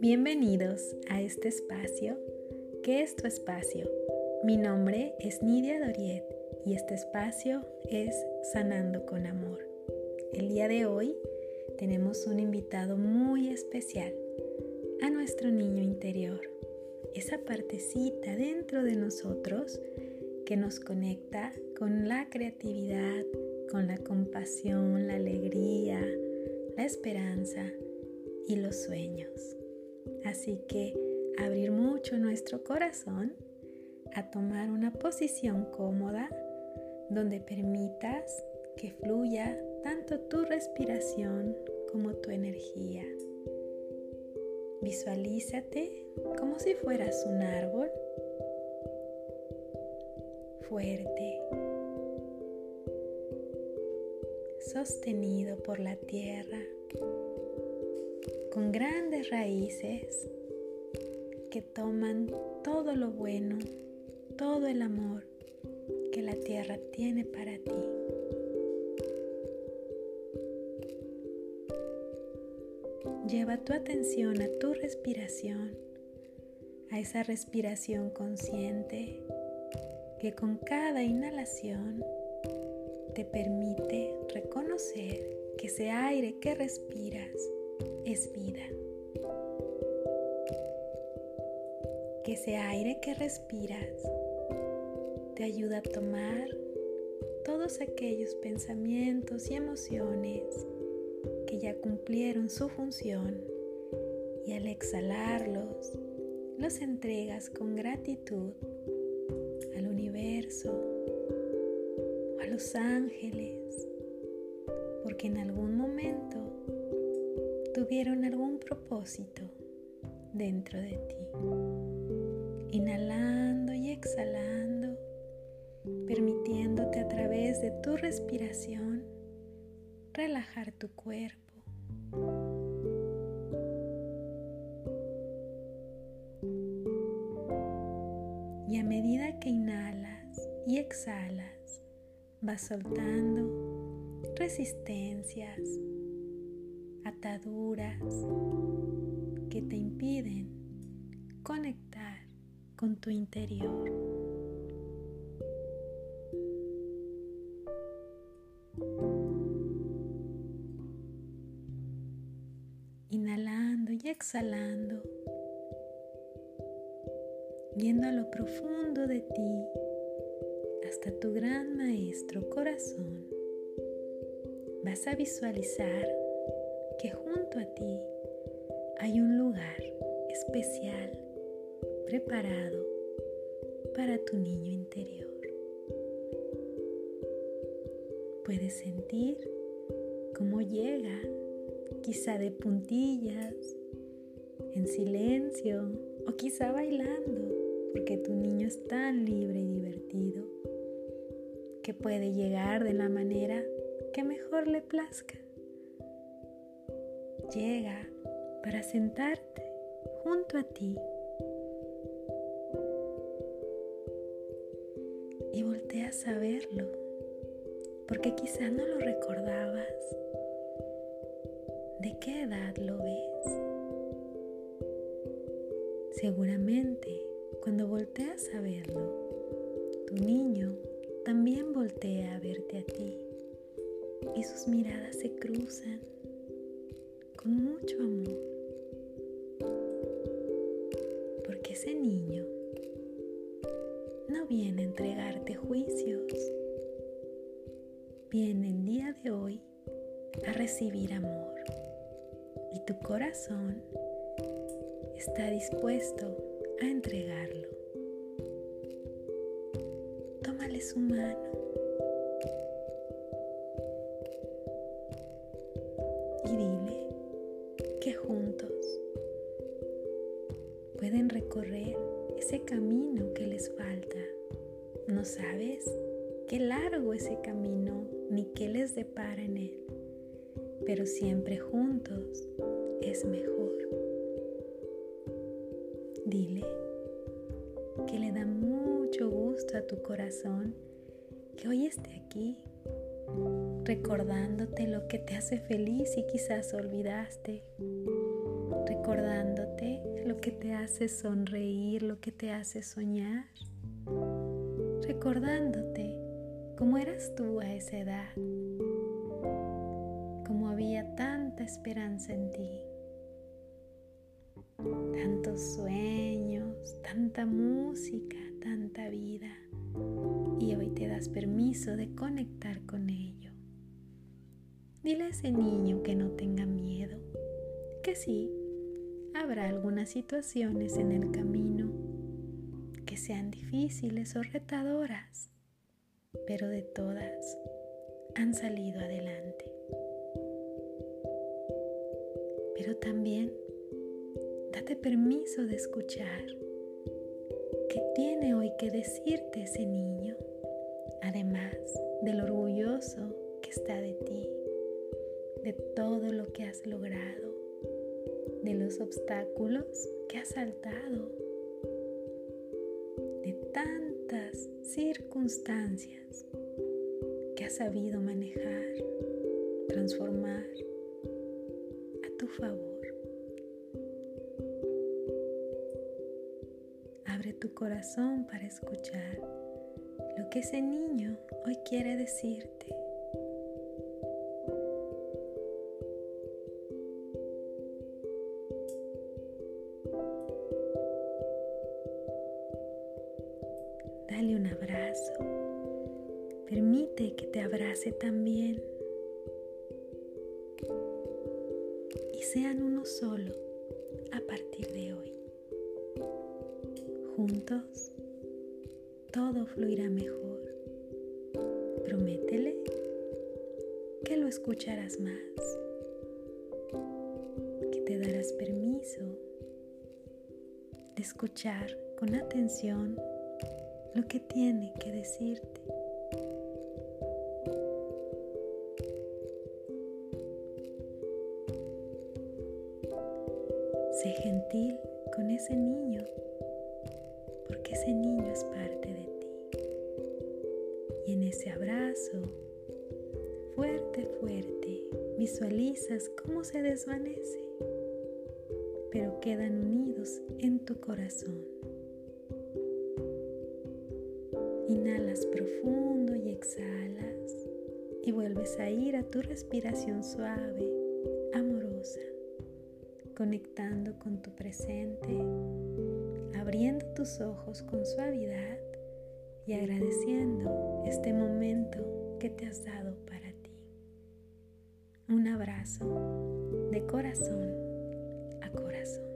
Bienvenidos a este espacio, que es tu espacio. Mi nombre es Nidia Doriet y este espacio es Sanando con Amor. El día de hoy tenemos un invitado muy especial, a nuestro niño interior, esa partecita dentro de nosotros que nos conecta con la creatividad, con la compasión, la alegría, la esperanza y los sueños. Así que abrir mucho nuestro corazón a tomar una posición cómoda donde permitas que fluya tanto tu respiración como tu energía. Visualízate como si fueras un árbol fuerte, sostenido por la tierra con grandes raíces que toman todo lo bueno, todo el amor que la tierra tiene para ti. Lleva tu atención a tu respiración, a esa respiración consciente que con cada inhalación te permite reconocer que ese aire que respiras es vida. Que ese aire que respiras te ayuda a tomar todos aquellos pensamientos y emociones que ya cumplieron su función y al exhalarlos los entregas con gratitud o a los ángeles porque en algún momento tuvieron algún propósito dentro de ti. Inhalando y exhalando, permitiéndote a través de tu respiración relajar tu cuerpo. Y a medida que inhalas y exhalas, vas soltando resistencias, ataduras que te impiden conectar con tu interior. Inhalando y exhalando, yendo a lo profundo de ti hasta tu gran maestro corazón, vas a visualizar que junto a ti hay un lugar especial preparado para tu niño interior. Puedes sentir cómo llega, quizá de puntillas, en silencio o quizá bailando, porque tu niño es tan libre y divertido que puede llegar de la manera que mejor le plazca llega para sentarte junto a ti y volteas a verlo porque quizá no lo recordabas. ¿De qué edad lo ves? Seguramente cuando volteas a verlo, tu niño también voltea a verte a ti y sus miradas se cruzan con mucho amor. Porque ese niño no viene a entregarte juicios, viene el día de hoy a recibir amor. Y tu corazón está dispuesto a entregarlo. Tómale su mano y dile, que juntos pueden recorrer ese camino que les falta. No sabes qué largo ese camino ni qué les depara en él, pero siempre juntos es mejor. Dile que le da mucho a tu corazón que hoy esté aquí recordándote lo que te hace feliz y quizás olvidaste, recordándote lo que te hace sonreír, lo que te hace soñar, recordándote cómo eras tú a esa edad, cómo había tanta esperanza en ti, tantos sueños, tanta música, tanta vida, y hoy te das permiso de conectar con ello. Dile a ese niño que no tenga miedo, que sí, habrá algunas situaciones en el camino que sean difíciles o retadoras, pero de todas han salido adelante. Pero también date permiso de escuchar qué tiene hoy que decirte ese niño, además del orgulloso que está de ti de todo lo que has logrado, de los obstáculos que has saltado, de tantas circunstancias que has sabido manejar, transformar a tu favor. Tu corazón para escuchar lo que ese niño hoy quiere decirte. Dale un abrazo. Permite que te abrace también. Y sean uno solo a partir de hoy. Juntos todo fluirá mejor. Prométele que lo escucharás más, que te darás permiso de escuchar con atención lo que tiene que decirte. Sé gentil con ese niño, ese niño es parte de ti. Y en ese abrazo, fuerte, fuerte, visualizas cómo se desvanece, pero quedan unidos en tu corazón. Inhalas profundo y exhalas y vuelves a ir a tu respiración suave, amorosa, conectando con tu presente, abriendo tus ojos con suavidad y agradeciendo este momento que te has dado para ti. Un abrazo de corazón a corazón.